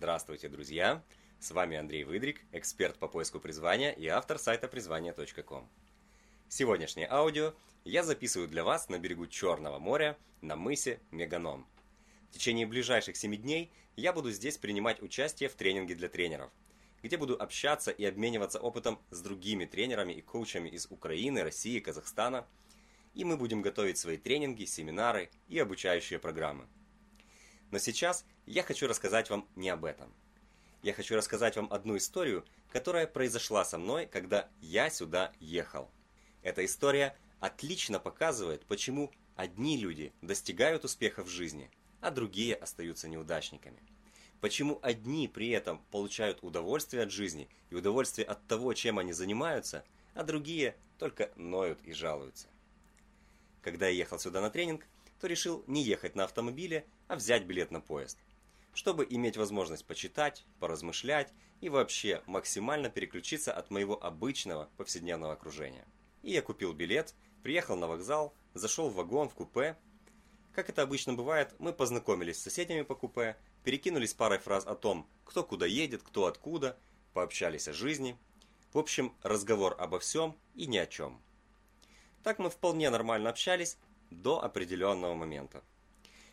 Здравствуйте, друзья! С вами Андрей Выдрик, эксперт по поиску призвания и автор сайта призвания.ком. Сегодняшнее аудио я записываю для вас на берегу Черного моря на мысе Меганом. В течение ближайших 7 дней я буду здесь принимать участие в тренинге для тренеров, где буду общаться и обмениваться опытом с другими тренерами и коучами из Украины, России, Казахстана, и мы будем готовить свои тренинги, семинары и обучающие программы. Но сейчас я хочу рассказать вам не об этом. Я хочу рассказать вам одну историю, которая произошла со мной, когда я сюда ехал. Эта история отлично показывает, почему одни люди достигают успеха в жизни, а другие остаются неудачниками. Почему одни при этом получают удовольствие от жизни и удовольствие от того, чем они занимаются, а другие только ноют и жалуются. Когда я ехал сюда на тренинг, то решил не ехать на автомобиле, а взять билет на поезд, чтобы иметь возможность почитать, поразмышлять и вообще максимально переключиться от моего обычного повседневного окружения. И я купил билет, приехал на вокзал, зашел в вагон, в купе. Как это обычно бывает, мы познакомились с соседями по купе, перекинулись парой фраз о том, кто куда едет, кто откуда, пообщались о жизни. В общем, разговор обо всем и ни о чем. Так мы вполне нормально общались до определенного момента.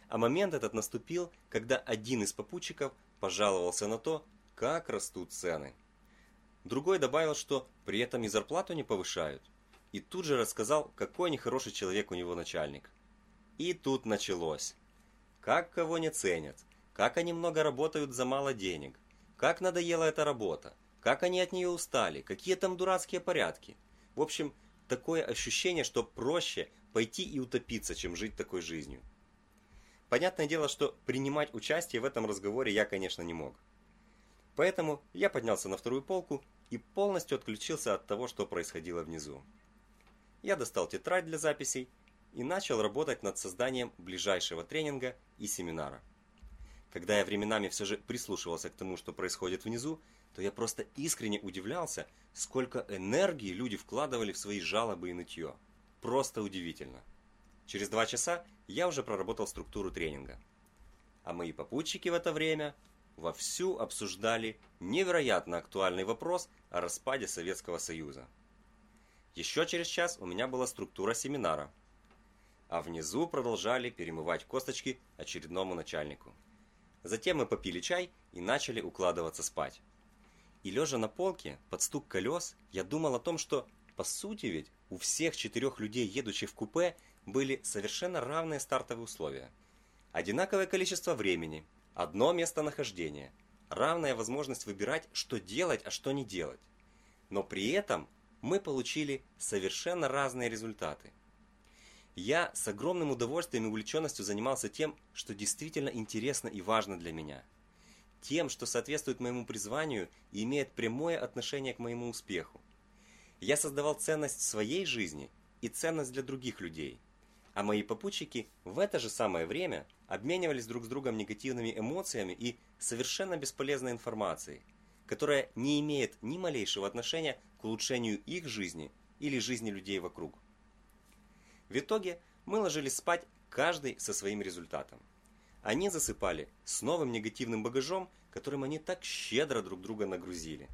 А момент этот наступил, когда один из попутчиков пожаловался на то, как растут цены. Другой добавил, что при этом и зарплату не повышают. И тут же рассказал, какой нехороший человек у него начальник. И тут началось. Как кого не ценят, как они много работают за мало денег, как надоела эта работа, как они от нее устали, какие там дурацкие порядки. В общем, такое ощущение, что проще пойти и утопиться, чем жить такой жизнью. Понятное дело, что принимать участие в этом разговоре я, конечно, не мог. Поэтому я поднялся на вторую полку и полностью отключился от того, что происходило внизу. Я достал тетрадь для записей и начал работать над созданием ближайшего тренинга и семинара. Когда я временами все же прислушивался к тому, что происходит внизу, то я просто искренне удивлялся, сколько энергии люди вкладывали в свои жалобы и нытье. Просто удивительно. Через два часа я уже проработал структуру тренинга. А мои попутчики в это время вовсю обсуждали невероятно актуальный вопрос о распаде Советского Союза. Еще через час у меня была структура семинара, а внизу продолжали перемывать косточки очередному начальнику. Затем мы попили чай и начали укладываться спать. И лежа на полке, под стук колес, я думал о том, что, по сути ведь, у всех четырех людей, едущих в купе, были совершенно равные стартовые условия. Одинаковое количество времени, одно местонахождение, равная возможность выбирать, что делать, а что не делать. Но при этом мы получили совершенно разные результаты. Я с огромным удовольствием и увлеченностью занимался тем, что действительно интересно и важно для меня. Тем, что соответствует моему призванию и имеет прямое отношение к моему успеху. Я создавал ценность в своей жизни и ценность для других людей. А мои попутчики в это же самое время обменивались друг с другом негативными эмоциями и совершенно бесполезной информацией, которая не имеет ни малейшего отношения к улучшению их жизни или жизни людей вокруг. В итоге мы ложились спать каждый со своим результатом. Они засыпали с новым негативным багажом, которым они так щедро друг друга нагрузили.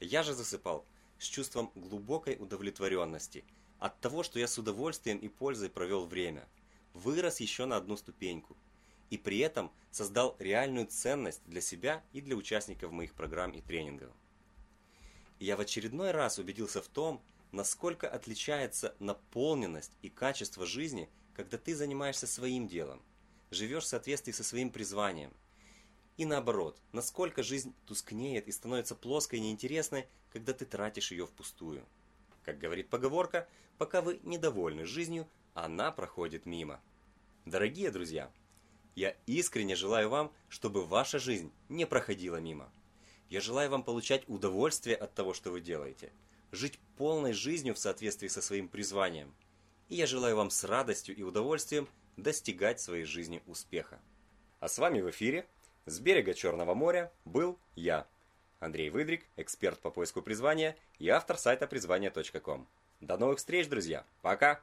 Я же засыпал с чувством глубокой удовлетворенности от того, что я с удовольствием и пользой провел время, вырос еще на одну ступеньку и при этом создал реальную ценность для себя и для участников моих программ и тренингов. Я в очередной раз убедился в том, насколько отличается наполненность и качество жизни, когда ты занимаешься своим делом, живешь в соответствии со своим призванием – и наоборот, насколько жизнь тускнеет и становится плоской и неинтересной, когда ты тратишь ее впустую. Как говорит поговорка, пока вы недовольны жизнью, она проходит мимо. Дорогие друзья, я искренне желаю вам, чтобы ваша жизнь не проходила мимо. Я желаю вам получать удовольствие от того, что вы делаете, жить полной жизнью в соответствии со своим призванием. И я желаю вам с радостью и удовольствием достигать своей жизни успеха. А с вами в эфире с берега Черного моря был я, Андрей Выдрик, эксперт по поиску призвания и автор сайта призвания.ком. До новых встреч, друзья. Пока!